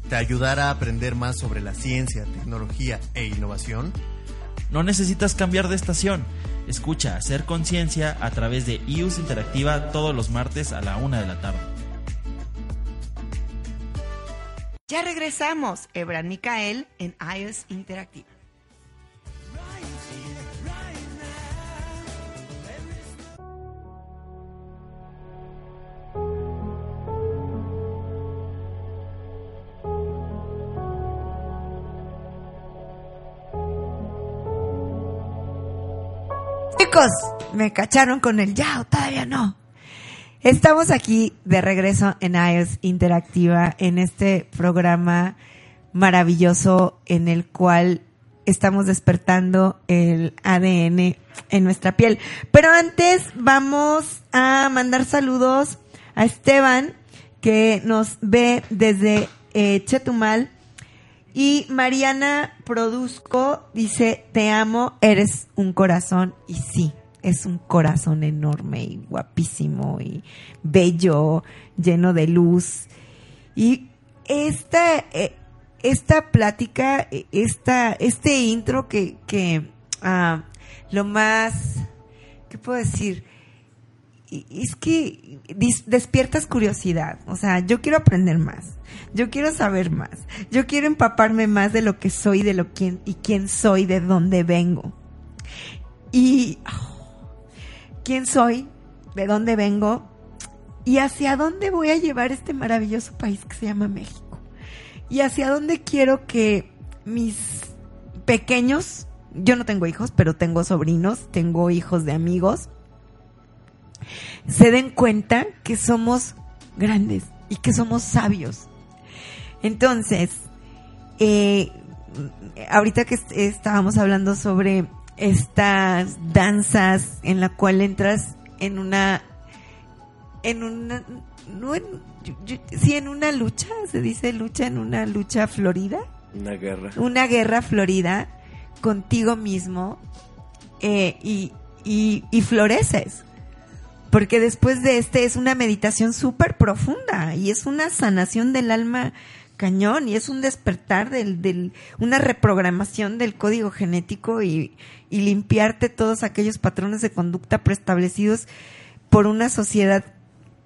te ayudará a aprender más sobre la ciencia, tecnología e innovación? No necesitas cambiar de estación. Escucha Hacer Conciencia a través de IUS Interactiva todos los martes a la una de la tarde. Ya regresamos, Ebran Micael en IUS Interactiva. Me cacharon con el ya o todavía no. Estamos aquí de regreso en iOS Interactiva en este programa maravilloso en el cual estamos despertando el ADN en nuestra piel. Pero antes vamos a mandar saludos a Esteban que nos ve desde eh, Chetumal y Mariana Produzco dice, te amo, eres un corazón. Y sí, es un corazón enorme y guapísimo y bello, lleno de luz. Y esta, eh, esta plática, eh, esta, este intro que, que ah, lo más, ¿qué puedo decir? Es que despiertas curiosidad. O sea, yo quiero aprender más. Yo quiero saber más. Yo quiero empaparme más de lo que soy, de lo quién y quién soy, de dónde vengo. Y oh, quién soy, de dónde vengo y hacia dónde voy a llevar este maravilloso país que se llama México. Y hacia dónde quiero que mis pequeños, yo no tengo hijos, pero tengo sobrinos, tengo hijos de amigos, se den cuenta que somos grandes y que somos sabios. Entonces, eh, ahorita que estábamos hablando sobre estas danzas en la cual entras en una en una no en, sí en una lucha se dice lucha en una lucha florida. Una guerra. Una guerra florida contigo mismo eh, y, y, y floreces porque después de este es una meditación súper profunda y es una sanación del alma cañón y es un despertar del, del una reprogramación del código genético y, y limpiarte todos aquellos patrones de conducta preestablecidos por una sociedad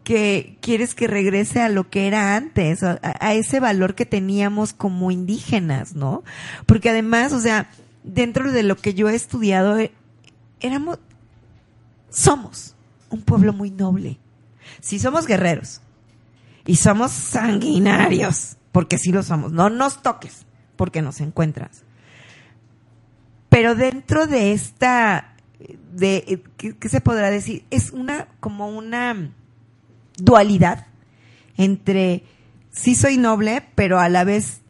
que quieres que regrese a lo que era antes, a, ese valor que teníamos como indígenas, ¿no? Porque además, o sea, dentro de lo que yo he estudiado, eh, éramos, somos un pueblo muy noble. Si somos guerreros y somos sanguinarios, porque sí lo somos, no nos toques, porque nos encuentras. Pero dentro de esta, de, ¿qué, se podrá decir? Es una, como una dualidad entre sí soy noble, pero a la vez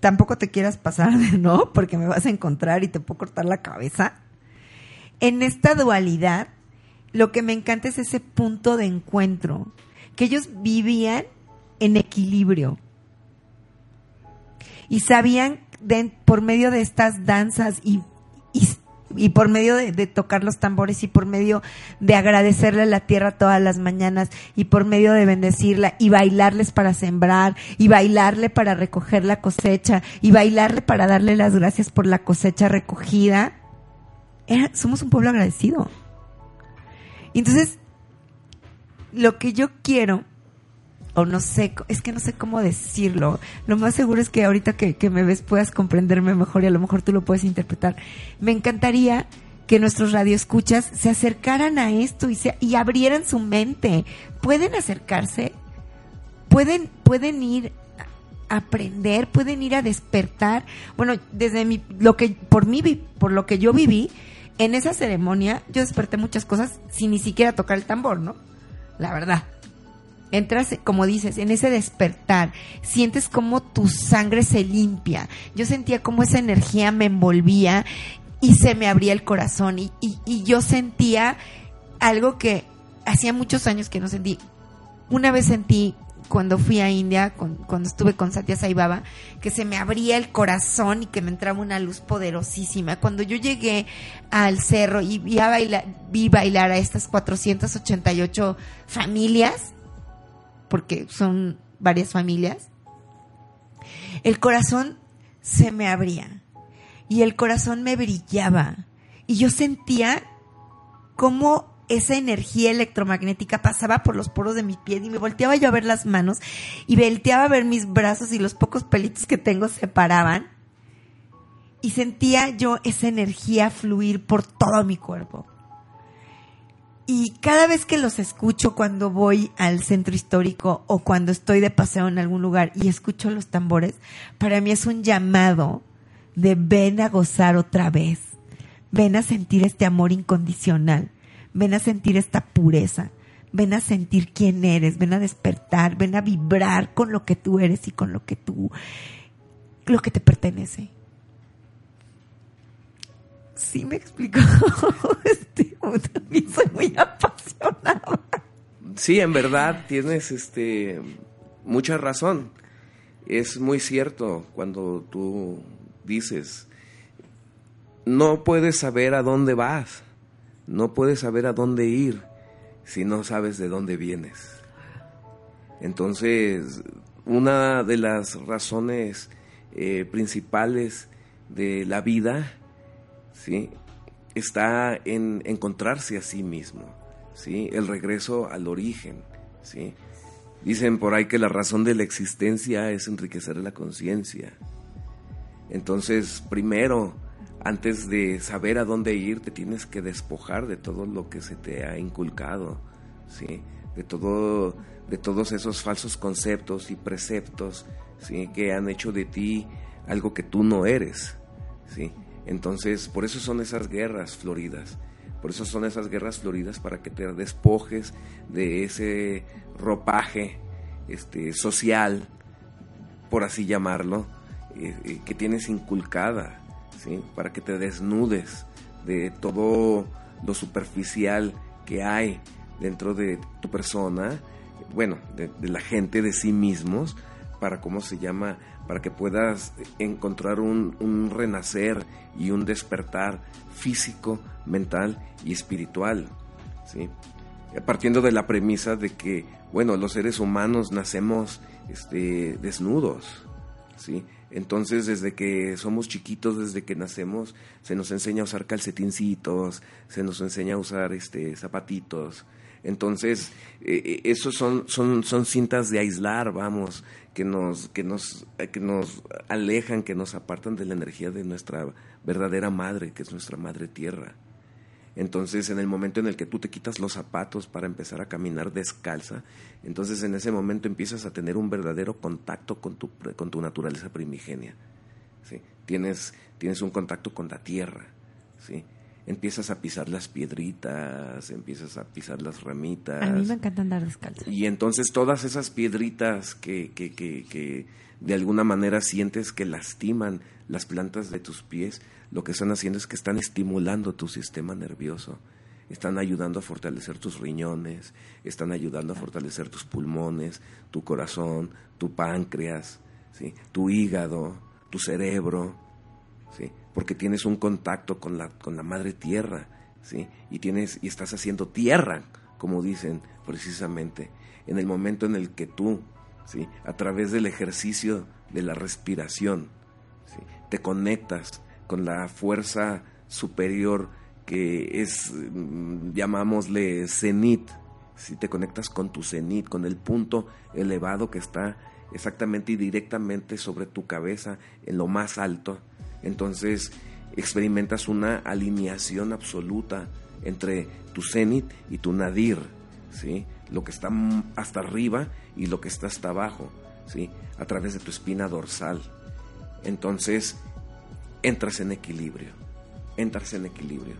tampoco te quieras pasar, ¿no? Porque me vas a encontrar y te puedo cortar la cabeza. En esta dualidad lo que me encanta es ese punto de encuentro, que ellos vivían en equilibrio y sabían por medio de estas danzas y, y, por medio de, de, tocar los tambores y por medio de agradecerle a la tierra todas las mañanas y por medio de bendecirla y bailarles para sembrar y bailarle para recoger la cosecha y bailarle para darle las gracias por la cosecha recogida. somos un pueblo agradecido. Entonces, lo que yo quiero, o no sé, es que no sé cómo decirlo, lo más seguro es que ahorita que, me ves puedas comprenderme mejor y a lo mejor tú lo puedes interpretar. Me encantaría que nuestros radioescuchas se acercaran a esto y, se, y abrieran su mente. Pueden acercarse, pueden, pueden ir a aprender, pueden ir a despertar. Bueno, desde mi, lo que, por mí, por lo que yo viví, en esa ceremonia yo desperté muchas cosas sin ni siquiera tocar el tambor, ¿no? La verdad. Entras, como dices, en ese despertar, sientes como tu sangre se limpia. Yo sentía como esa energía me envolvía y se me abría el corazón y, y, y yo sentía algo que hacía muchos años que no sentí. Una vez sentí cuando fui a India, cuando estuve con Satya Sai Baba, que se me abría el corazón y que me entraba una luz poderosísima. Cuando yo llegué al cerro y vi, a bailar, vi bailar a estas 488 familias, porque son varias familias, el corazón se me abría y el corazón me brillaba y yo sentía como esa energía electromagnética pasaba por los poros de mi piel y me volteaba yo a ver las manos y volteaba a ver mis brazos y los pocos pelitos que tengo se paraban y sentía yo esa energía fluir por todo mi cuerpo. Y cada vez que los escucho cuando voy al centro histórico o cuando estoy de paseo en algún lugar y escucho los tambores, para mí es un llamado de ven a gozar otra vez, ven a sentir este amor incondicional, ven a sentir esta pureza, ven a sentir quién eres, ven a despertar, ven a vibrar con lo que tú eres y con lo que tú, lo que te pertenece. Sí me explico. [laughs] Este, también soy muy apasionada. Sí, en verdad tienes este mucha razón. Es muy cierto cuando tú dices no puedes saber a dónde vas, no puedes saber a dónde ir si no sabes de dónde vienes. Entonces, una de las razones eh, principales de la vida ¿sí? está en encontrarse a sí mismo, ¿sí? el regreso al origen. ¿sí? Dicen por ahí que la razón de la existencia es enriquecer la conciencia. Entonces, primero, antes de saber a dónde ir, te tienes que despojar de todo lo que se te ha inculcado, ¿sí? de, todo, de todos esos falsos conceptos y preceptos que han hecho de ti algo que tú no eres. ¿sí? Entonces, por eso son esas guerras floridas. Por eso son esas guerras floridas para que te despojes de ese ropaje este, social, por así llamarlo, eh, eh, que tienes inculcada, para que te desnudes de todo lo superficial que hay dentro de tu persona, bueno, de, de la gente, de sí mismos, para cómo se llama para que puedas encontrar un, renacer y un despertar físico, mental y espiritual. ¿sí? Partiendo de la premisa de que, bueno, los seres humanos nacemos este, desnudos. ¿sí? Entonces, desde que somos chiquitos, desde que nacemos, se nos enseña a usar calcetincitos, se nos enseña a usar este, zapatitos. Entonces, eh, eh, esos son, son, son cintas de aislar, vamos, que nos, que nos, eh, que nos alejan, que nos apartan de la energía de nuestra verdadera madre, que es nuestra madre tierra. Entonces, en el momento en el que tú te quitas los zapatos para empezar a caminar descalza, entonces en ese momento empiezas a tener un verdadero contacto con tu, con tu naturaleza primigenia. ¿sí? Tienes, tienes un contacto con la tierra. ¿sí? empiezas a pisar las piedritas, empiezas a pisar las ramitas. A mí me encanta andar descalzo. Y entonces todas esas piedritas que, que, que, que de alguna manera sientes que lastiman las plantas de tus pies, lo que están haciendo es que están estimulando tu sistema nervioso, están ayudando a fortalecer tus riñones, están ayudando a fortalecer tus pulmones, tu corazón, tu páncreas, ¿sí? tu hígado, tu cerebro, ¿sí? porque tienes un contacto con la, con la madre tierra, ¿sí? Y, tienes, y estás haciendo tierra, como dicen precisamente, en el momento en el que tú, ¿sí? A través del ejercicio de la respiración. Te conectas con la fuerza superior que es, mm, llamámosle cenit, si te conectas con tu cenit, con el punto elevado que está exactamente y directamente sobre tu cabeza en lo más alto, entonces experimentas una alineación absoluta entre tu cenit y tu nadir, ¿sí? Lo que está hasta arriba y lo que está hasta abajo, ¿sí? A través de tu espina dorsal. Entonces entras en equilibrio, entras en equilibrio.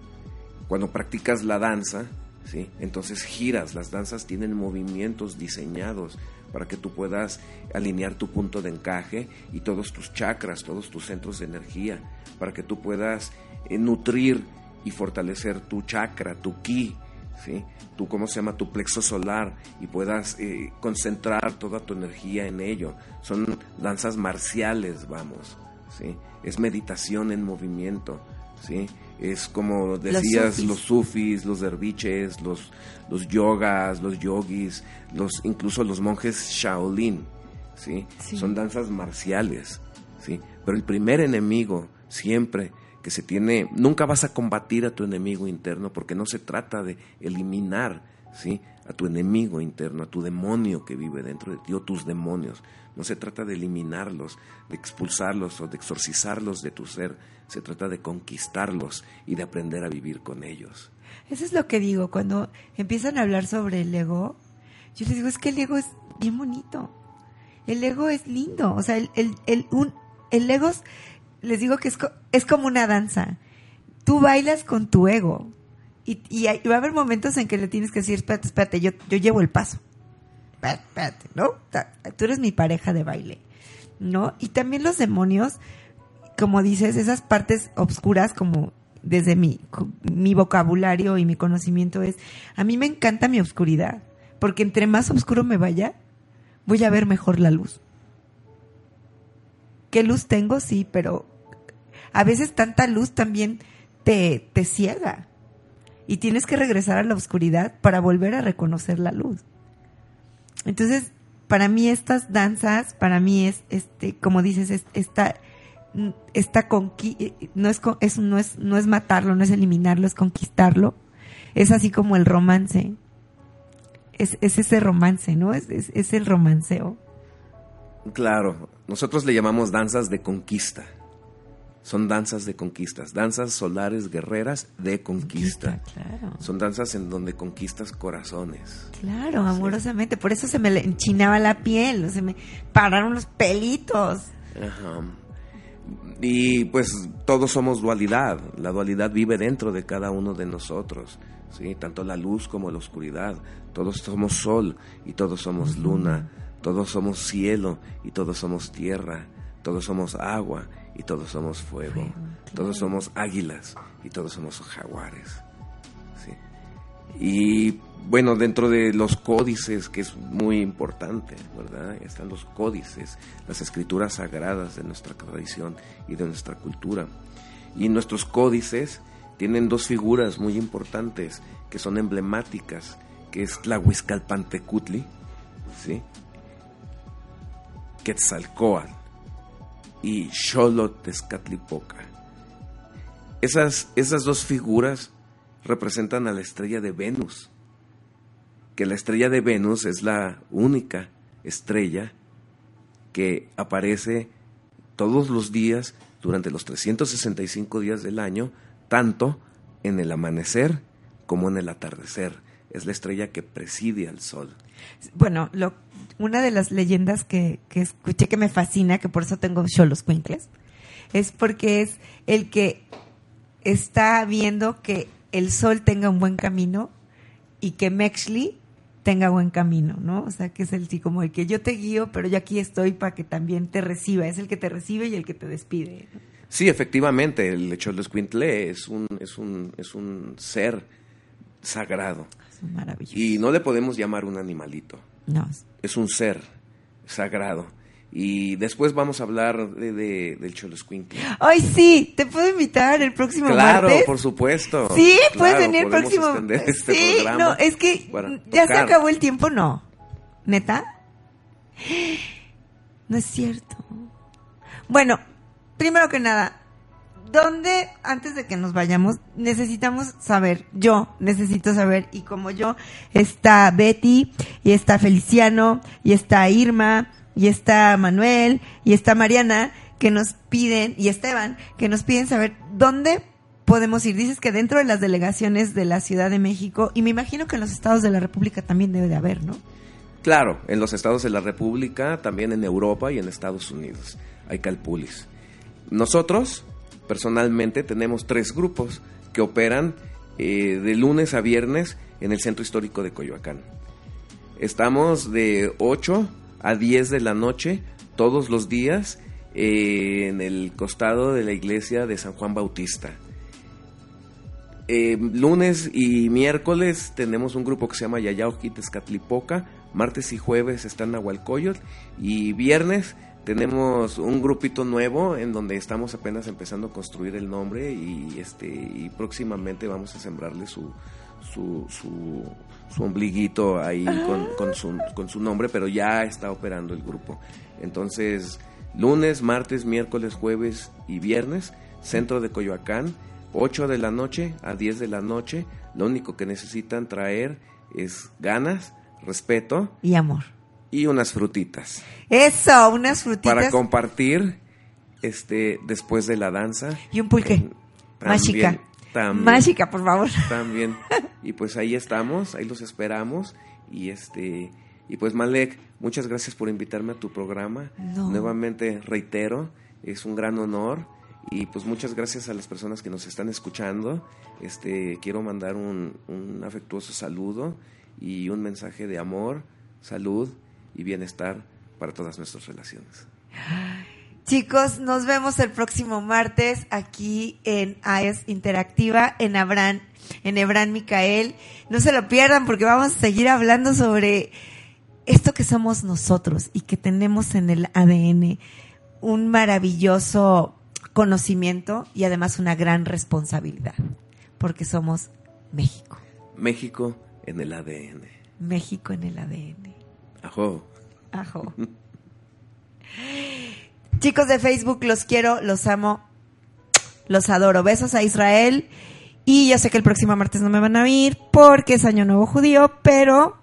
Cuando practicas la danza, ¿sí? Entonces giras, las danzas tienen movimientos diseñados para que tú puedas alinear tu punto de encaje y todos tus chakras, todos tus centros de energía, para que tú puedas eh, nutrir y fortalecer tu chakra, tu ki, ¿sí? Tu, ¿cómo se llama? Tu plexo solar y puedas eh, concentrar toda tu energía en ello. Son danzas marciales, vamos, ¿sí? Es meditación en movimiento, ¿sí? es como decías los sufis, los derviches, los, los yogas, los yogis, los incluso los monjes Shaolin, ¿sí? Son danzas marciales, ¿sí? Pero el primer enemigo siempre que se tiene, nunca vas a combatir a tu enemigo interno porque no se trata de eliminar, ¿sí? a tu enemigo interno, a tu demonio que vive dentro de ti o tus demonios. No se trata de eliminarlos, de expulsarlos o de exorcizarlos de tu ser, se trata de conquistarlos y de aprender a vivir con ellos. Eso es lo que digo, cuando empiezan a hablar sobre el ego, yo les digo, es que el ego es bien bonito. El ego es lindo, o sea, el, el, el, un, el ego, les digo que es, co- es como una danza. Tú bailas con tu ego, y, va a haber momentos en que le tienes que decir, espérate, espérate, yo, yo llevo el paso. Espérate, espérate, ¿no? Tú eres mi pareja de baile, ¿no? Y también los demonios, como dices, esas partes obscuras, como desde mi, mi vocabulario y mi conocimiento es, a mí me encanta mi obscuridad, porque entre más oscuro me vaya, voy a ver mejor la luz. ¿Qué luz tengo? Sí, pero a veces tanta luz también te, te ciega y tienes que regresar a la oscuridad para volver a reconocer la luz. Entonces, para mí estas danzas, para mí es, este, como dices, es, esta, esta no es, es, no es, no es matarlo, no es eliminarlo, es conquistarlo. Es así como el romance. Es, es ese romance, ¿no? Es, es, es el romanceo. Claro, nosotros le llamamos danzas de conquista. Son danzas de conquistas, danzas solares guerreras de conquista. Claro. Son danzas en donde conquistas corazones. Claro, amorosamente. Por eso se me enchinaba la piel, se me pararon los pelitos. Ajá. Y pues todos somos dualidad. La dualidad vive dentro de cada uno de nosotros. ¿sí? Tanto la luz como la oscuridad. Todos somos sol y todos somos luna. Todos somos cielo y todos somos tierra. Todos somos agua y todos somos fuego. Todos somos águilas y todos somos jaguares. ¿sí? Y bueno, dentro de los códices, que es muy importante, ¿verdad? Están los códices, las escrituras sagradas de nuestra tradición y de nuestra cultura. Y nuestros códices tienen dos figuras muy importantes que son emblemáticas, que es Tlahuizcalpantecutli, ¿sí? Quetzalcoatl y. Esas, esas dos figuras representan a la estrella de Venus, que la estrella de Venus es la única estrella que aparece todos los días durante los 365 días del año, tanto en el amanecer como en el atardecer. Es la estrella que preside al sol. Bueno, lo, una de las leyendas que, que escuché que me fascina, que por eso tengo cholos cuincles, es porque es el que está viendo que el sol tenga un buen camino y que Mexli tenga buen camino, ¿no? O sea, que es el sí como el que yo te guío, pero yo aquí estoy para que también te reciba. Es el que te recibe y el que te despide. ¿no? Sí, efectivamente, el Choloscuintle es un, es un, es un ser sagrado. Es maravilloso. Y no le podemos llamar un animalito. No, Es un ser sagrado. Y después vamos a hablar de, de- del Choloscuintle. Ay, sí, te puedo invitar el próximo Claro, martes. por supuesto. Sí, puedes Claro, venir el próximo. este sí, no, es que ya se acabó el tiempo, no. ¿Neta? [gasps] No es cierto. Bueno, primero que nada, ¿dónde, antes de que nos vayamos, necesitamos saber, yo necesito saber, y como yo, está Betty, y está Feliciano, y está Irma, y está Manuel, y está Mariana, que nos piden, y Esteban, que nos piden saber dónde podemos ir. Dices que dentro de las delegaciones de la Ciudad de México, y me imagino que en los estados de la República también debe de haber, ¿no? Claro, en los estados de la República, también en Europa y en Estados Unidos. Hay calpulis. Nosotros, personalmente, tenemos tres grupos que operan eh, de lunes a viernes en el Centro Histórico de Coyoacán. Estamos de 8 a 10 de la noche todos los días eh, en el costado de la iglesia de San Juan Bautista. Eh, lunes y miércoles tenemos un grupo que se llama Yayauqui Tezcatlipoca. Martes y jueves está en Nahualcoyotl. Y viernes tenemos un grupito nuevo en donde estamos apenas empezando a construir el nombre y este y próximamente vamos a sembrarle su su, su, su ombliguito ahí con, con su, con su nombre, pero ya está operando el grupo. Entonces, lunes, martes, miércoles, jueves y viernes centro de Coyoacán, 8 de la noche a 10 de la noche. Lo único que necesitan traer es ganas, respeto Y amor. Y unas frutitas Eso, unas frutitas para compartir este después de la danza. y un pulque. También, Mágica. también. Mágica, por favor. [laughs] También. Y pues ahí estamos, ahí los esperamos. Y este y pues Malek, muchas gracias por invitarme a tu programa. No. Nuevamente reitero, es un gran honor. Y pues muchas gracias a las personas que nos están escuchando. Este quiero mandar un, un afectuoso saludo y un mensaje de amor, salud y bienestar para todas nuestras relaciones. Chicos, nos vemos el próximo martes aquí en AES Interactiva, en Abraham, en Ebran Micael. No se lo pierdan porque vamos a seguir hablando sobre esto que somos nosotros y que tenemos en el ADN un maravilloso conocimiento y además una gran responsabilidad, porque somos México, México en el ADN. México en el ADN. Ajo. Ajo. [laughs] Chicos de Facebook, los quiero, los amo, los adoro. Besos a Israel. Y yo sé que el próximo martes no me van a oír porque es Año Nuevo Judío, pero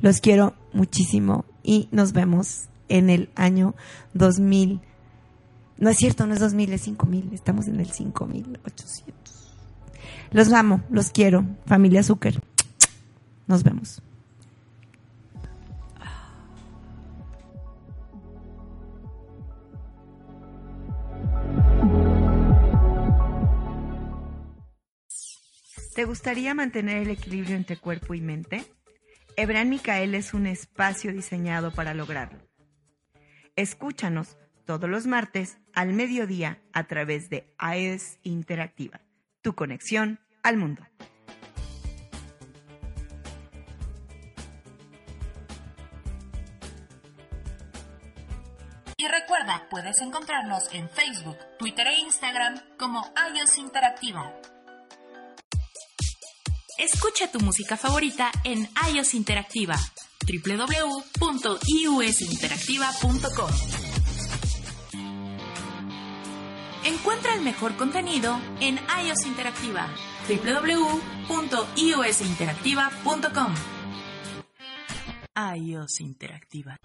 los quiero muchísimo y nos vemos en el año 2000. No es cierto, no es 2000, es 5000. Estamos en el 5800. Los amo, los quiero. Familia Zucker. Nos vemos. ¿Te gustaría mantener el equilibrio entre cuerpo y mente? Ebran Micael es un espacio diseñado para lograrlo. Escúchanos todos los martes al mediodía a través de AES Interactiva, tu conexión al mundo. Y recuerda, puedes encontrarnos en Facebook, Twitter e Instagram como iOS Interactiva. Escucha tu música favorita en iOS Interactiva, www.iusinteractiva.com. Encuentra el mejor contenido en iOS Interactiva, www.iusinteractiva.com. iOS Interactiva.